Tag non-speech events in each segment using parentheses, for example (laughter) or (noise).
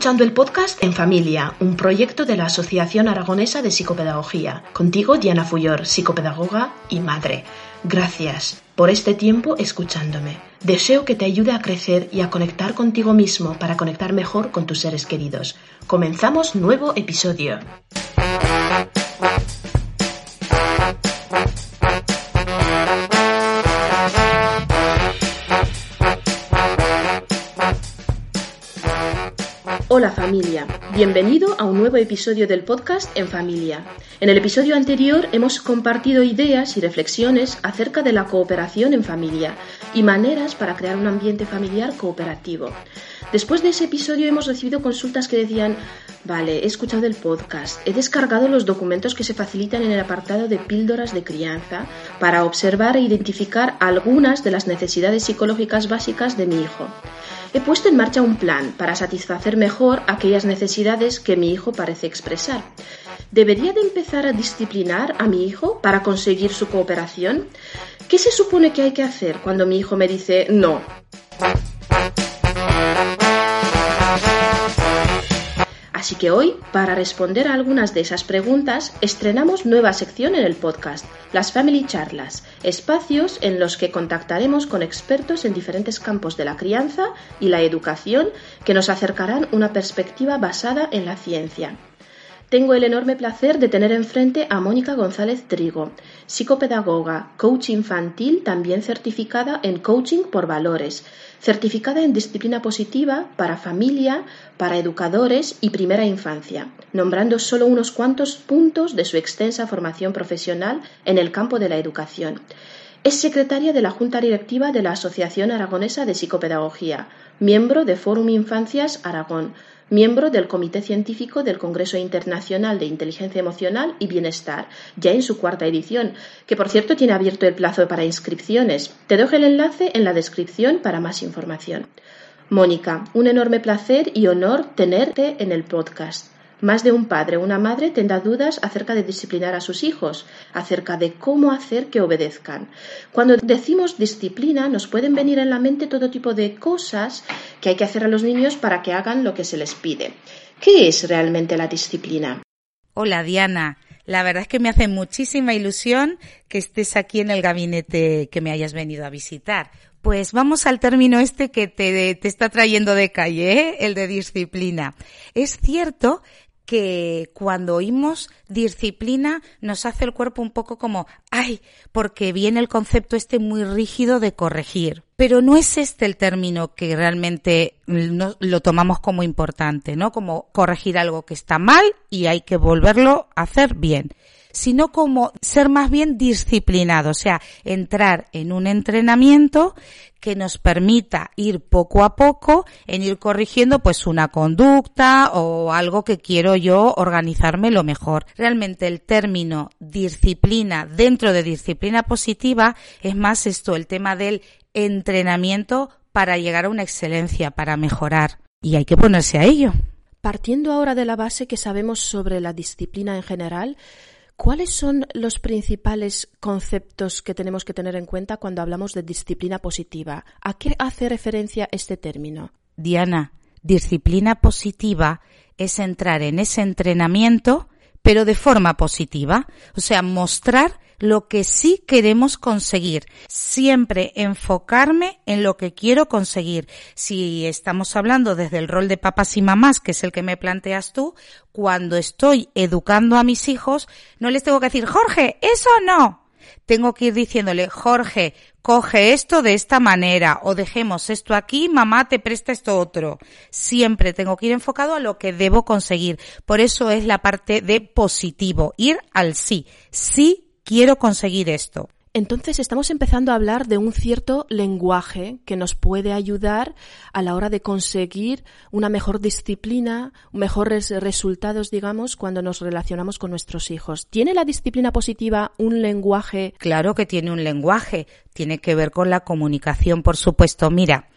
escuchando el podcast En Familia, un proyecto de la Asociación Aragonesa de Psicopedagogía. Contigo, Diana Fuyor, psicopedagoga y madre. Gracias por este tiempo escuchándome. Deseo que te ayude a crecer y a conectar contigo mismo para conectar mejor con tus seres queridos. Comenzamos nuevo episodio. Bienvenido a un nuevo episodio del podcast En Familia. En el episodio anterior hemos compartido ideas y reflexiones acerca de la cooperación en familia y maneras para crear un ambiente familiar cooperativo. Después de ese episodio hemos recibido consultas que decían, vale, he escuchado el podcast, he descargado los documentos que se facilitan en el apartado de píldoras de crianza para observar e identificar algunas de las necesidades psicológicas básicas de mi hijo he puesto en marcha un plan para satisfacer mejor aquellas necesidades que mi hijo parece expresar. ¿Debería de empezar a disciplinar a mi hijo para conseguir su cooperación? ¿Qué se supone que hay que hacer cuando mi hijo me dice no? Así que hoy, para responder a algunas de esas preguntas, estrenamos nueva sección en el podcast, las Family Charlas, espacios en los que contactaremos con expertos en diferentes campos de la crianza y la educación que nos acercarán una perspectiva basada en la ciencia. Tengo el enorme placer de tener enfrente a Mónica González Trigo, psicopedagoga, coach infantil, también certificada en coaching por valores, certificada en disciplina positiva para familia, para educadores y primera infancia, nombrando solo unos cuantos puntos de su extensa formación profesional en el campo de la educación. Es secretaria de la Junta Directiva de la Asociación Aragonesa de Psicopedagogía, miembro de Fórum Infancias Aragón, miembro del Comité Científico del Congreso Internacional de Inteligencia Emocional y Bienestar, ya en su cuarta edición, que por cierto tiene abierto el plazo para inscripciones. Te dejo el enlace en la descripción para más información. Mónica, un enorme placer y honor tenerte en el podcast. Más de un padre o una madre tendrá dudas acerca de disciplinar a sus hijos, acerca de cómo hacer que obedezcan. Cuando decimos disciplina, nos pueden venir en la mente todo tipo de cosas que hay que hacer a los niños para que hagan lo que se les pide. ¿Qué es realmente la disciplina? Hola Diana, la verdad es que me hace muchísima ilusión que estés aquí en el gabinete que me hayas venido a visitar. Pues vamos al término este que te, te está trayendo de calle, ¿eh? el de disciplina. Es cierto que cuando oímos disciplina nos hace el cuerpo un poco como, ay, porque viene el concepto este muy rígido de corregir. Pero no es este el término que realmente lo tomamos como importante, ¿no? Como corregir algo que está mal y hay que volverlo a hacer bien sino como ser más bien disciplinado, o sea, entrar en un entrenamiento que nos permita ir poco a poco en ir corrigiendo pues una conducta o algo que quiero yo organizarme lo mejor. Realmente el término disciplina dentro de disciplina positiva es más esto, el tema del entrenamiento para llegar a una excelencia, para mejorar. Y hay que ponerse a ello. Partiendo ahora de la base que sabemos sobre la disciplina en general, ¿Cuáles son los principales conceptos que tenemos que tener en cuenta cuando hablamos de disciplina positiva? ¿A qué hace referencia este término? Diana, disciplina positiva es entrar en ese entrenamiento, pero de forma positiva. O sea, mostrar lo que sí queremos conseguir. Siempre enfocarme en lo que quiero conseguir. Si estamos hablando desde el rol de papás y mamás, que es el que me planteas tú, cuando estoy educando a mis hijos, no les tengo que decir, Jorge, eso no. Tengo que ir diciéndole, Jorge, coge esto de esta manera o dejemos esto aquí, mamá te presta esto otro. Siempre tengo que ir enfocado a lo que debo conseguir. Por eso es la parte de positivo, ir al sí. Sí quiero conseguir esto. Entonces estamos empezando a hablar de un cierto lenguaje que nos puede ayudar a la hora de conseguir una mejor disciplina, mejores resultados, digamos, cuando nos relacionamos con nuestros hijos. ¿Tiene la disciplina positiva un lenguaje? Claro que tiene un lenguaje. Tiene que ver con la comunicación, por supuesto. Mira,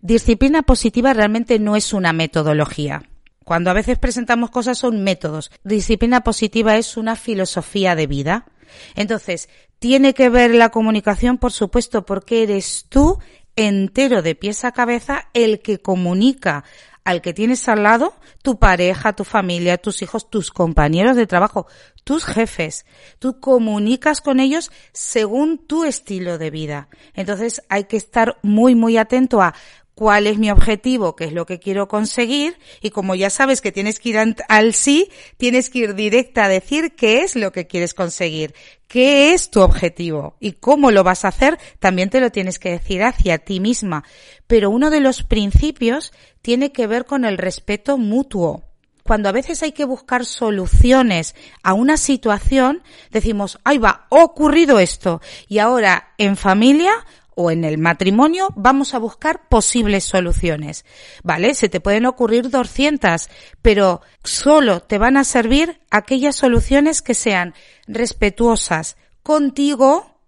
disciplina positiva realmente no es una metodología. Cuando a veces presentamos cosas son métodos. Disciplina positiva es una filosofía de vida entonces, tiene que ver la comunicación, por supuesto, porque eres tú entero de pies a cabeza el que comunica al que tienes al lado, tu pareja, tu familia, tus hijos, tus compañeros de trabajo, tus jefes. Tú comunicas con ellos según tu estilo de vida. Entonces hay que estar muy, muy atento a cuál es mi objetivo, qué es lo que quiero conseguir y como ya sabes que tienes que ir al sí, tienes que ir directa a decir qué es lo que quieres conseguir, qué es tu objetivo y cómo lo vas a hacer, también te lo tienes que decir hacia ti misma. Pero uno de los principios tiene que ver con el respeto mutuo cuando a veces hay que buscar soluciones a una situación, decimos, ay va, ha ocurrido esto. Y ahora en familia o en el matrimonio vamos a buscar posibles soluciones. ¿Vale? Se te pueden ocurrir 200, pero solo te van a servir aquellas soluciones que sean respetuosas contigo,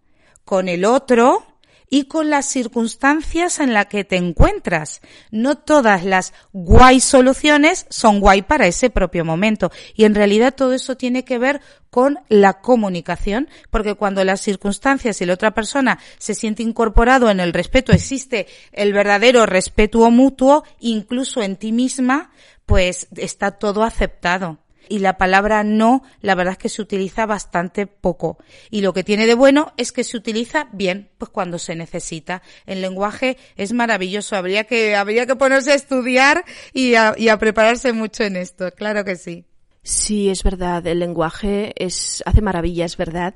con el otro y con las circunstancias en las que te encuentras. No todas las guay soluciones son guay para ese propio momento. Y en realidad todo eso tiene que ver con la comunicación, porque cuando las circunstancias y la otra persona se siente incorporado en el respeto, existe el verdadero respeto mutuo, incluso en ti misma, pues está todo aceptado y la palabra no, la verdad es que se utiliza bastante poco. Y lo que tiene de bueno es que se utiliza bien, pues cuando se necesita. El lenguaje es maravilloso. Habría que, habría que ponerse a estudiar y a, prepararse mucho en esto. Claro que sí. Sí, es verdad. El lenguaje es, hace maravillas, ¿verdad?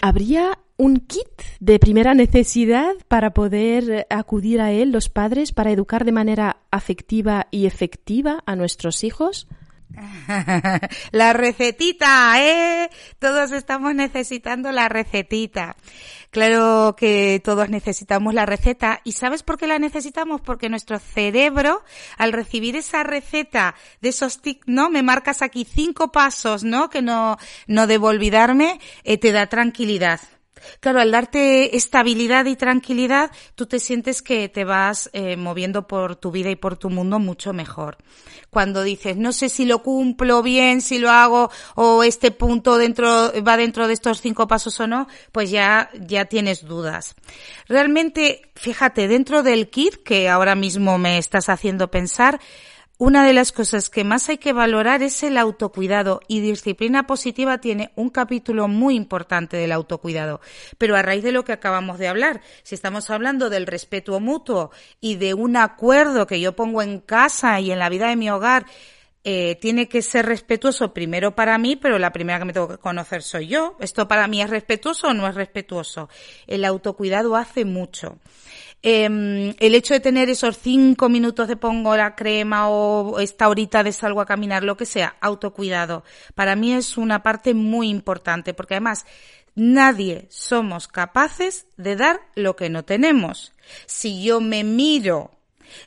¿Habría un kit de primera necesidad para poder acudir a él los padres para educar de manera afectiva y efectiva a nuestros hijos? (laughs) la recetita, ¿eh? Todos estamos necesitando la recetita. Claro que todos necesitamos la receta. ¿Y sabes por qué la necesitamos? Porque nuestro cerebro, al recibir esa receta de esos tic, ¿no? Me marcas aquí cinco pasos, ¿no? Que no, no debo olvidarme, eh, te da tranquilidad. Claro, al darte estabilidad y tranquilidad, tú te sientes que te vas eh, moviendo por tu vida y por tu mundo mucho mejor. Cuando dices, no sé si lo cumplo bien, si lo hago, o este punto dentro, va dentro de estos cinco pasos o no, pues ya, ya tienes dudas. Realmente, fíjate, dentro del kit que ahora mismo me estás haciendo pensar, una de las cosas que más hay que valorar es el autocuidado y disciplina positiva tiene un capítulo muy importante del autocuidado. Pero a raíz de lo que acabamos de hablar, si estamos hablando del respeto mutuo y de un acuerdo que yo pongo en casa y en la vida de mi hogar, eh, tiene que ser respetuoso primero para mí, pero la primera que me tengo que conocer soy yo. ¿Esto para mí es respetuoso o no es respetuoso? El autocuidado hace mucho. Em, el hecho de tener esos cinco minutos de pongo la crema o esta horita de salgo a caminar, lo que sea, autocuidado, para mí es una parte muy importante porque además nadie somos capaces de dar lo que no tenemos. Si yo me miro,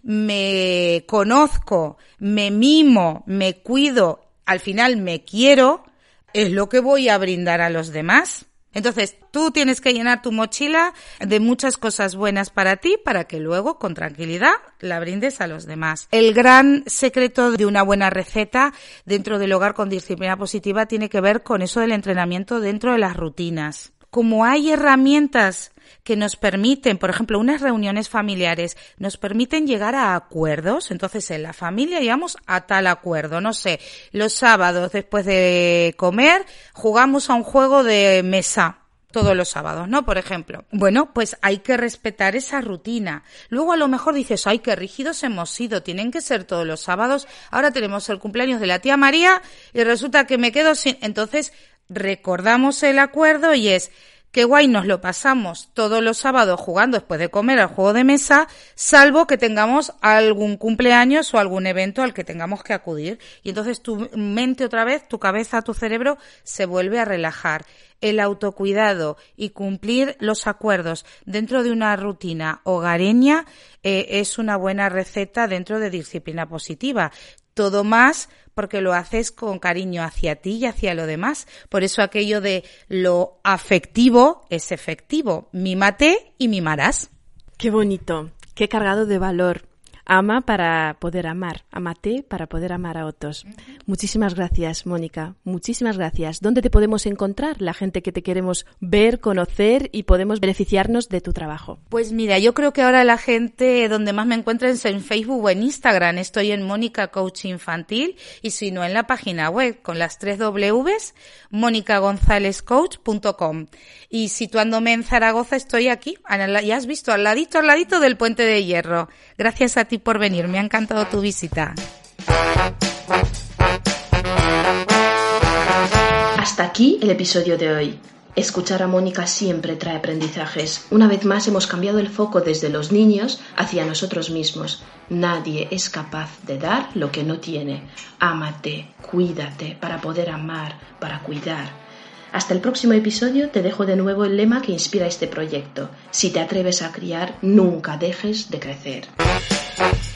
me conozco, me mimo, me cuido, al final me quiero, es lo que voy a brindar a los demás. Entonces, tú tienes que llenar tu mochila de muchas cosas buenas para ti para que luego, con tranquilidad, la brindes a los demás. El gran secreto de una buena receta dentro del hogar con disciplina positiva tiene que ver con eso del entrenamiento dentro de las rutinas. Como hay herramientas que nos permiten, por ejemplo, unas reuniones familiares, nos permiten llegar a acuerdos. Entonces, en la familia llegamos a tal acuerdo. No sé, los sábados después de comer jugamos a un juego de mesa todos los sábados, ¿no? Por ejemplo. Bueno, pues hay que respetar esa rutina. Luego a lo mejor dices, ay, qué rígidos hemos sido, tienen que ser todos los sábados. Ahora tenemos el cumpleaños de la tía María y resulta que me quedo sin... Entonces, recordamos el acuerdo y es, Qué guay nos lo pasamos todos los sábados jugando después de comer al juego de mesa, salvo que tengamos algún cumpleaños o algún evento al que tengamos que acudir. Y entonces tu mente otra vez, tu cabeza, tu cerebro se vuelve a relajar. El autocuidado y cumplir los acuerdos dentro de una rutina hogareña eh, es una buena receta dentro de disciplina positiva. Todo más porque lo haces con cariño hacia ti y hacia lo demás. Por eso aquello de lo afectivo es efectivo. Mímate y mimarás. Qué bonito, qué cargado de valor. Ama para poder amar, amate para poder amar a otros. Muchísimas gracias, Mónica, muchísimas gracias. ¿Dónde te podemos encontrar la gente que te queremos ver, conocer y podemos beneficiarnos de tu trabajo? Pues mira, yo creo que ahora la gente donde más me encuentra es en Facebook o en Instagram. Estoy en Mónica Coach Infantil y si no en la página web con las tres Ws, monicagonzalezcoach.com. Y situándome en Zaragoza estoy aquí, ya has visto, al ladito, al ladito del puente de hierro. Gracias a ti por venir, me ha encantado tu visita. Hasta aquí el episodio de hoy. Escuchar a Mónica siempre trae aprendizajes. Una vez más hemos cambiado el foco desde los niños hacia nosotros mismos. Nadie es capaz de dar lo que no tiene. Ámate, cuídate para poder amar, para cuidar. Hasta el próximo episodio te dejo de nuevo el lema que inspira este proyecto. Si te atreves a criar, nunca dejes de crecer. Bye.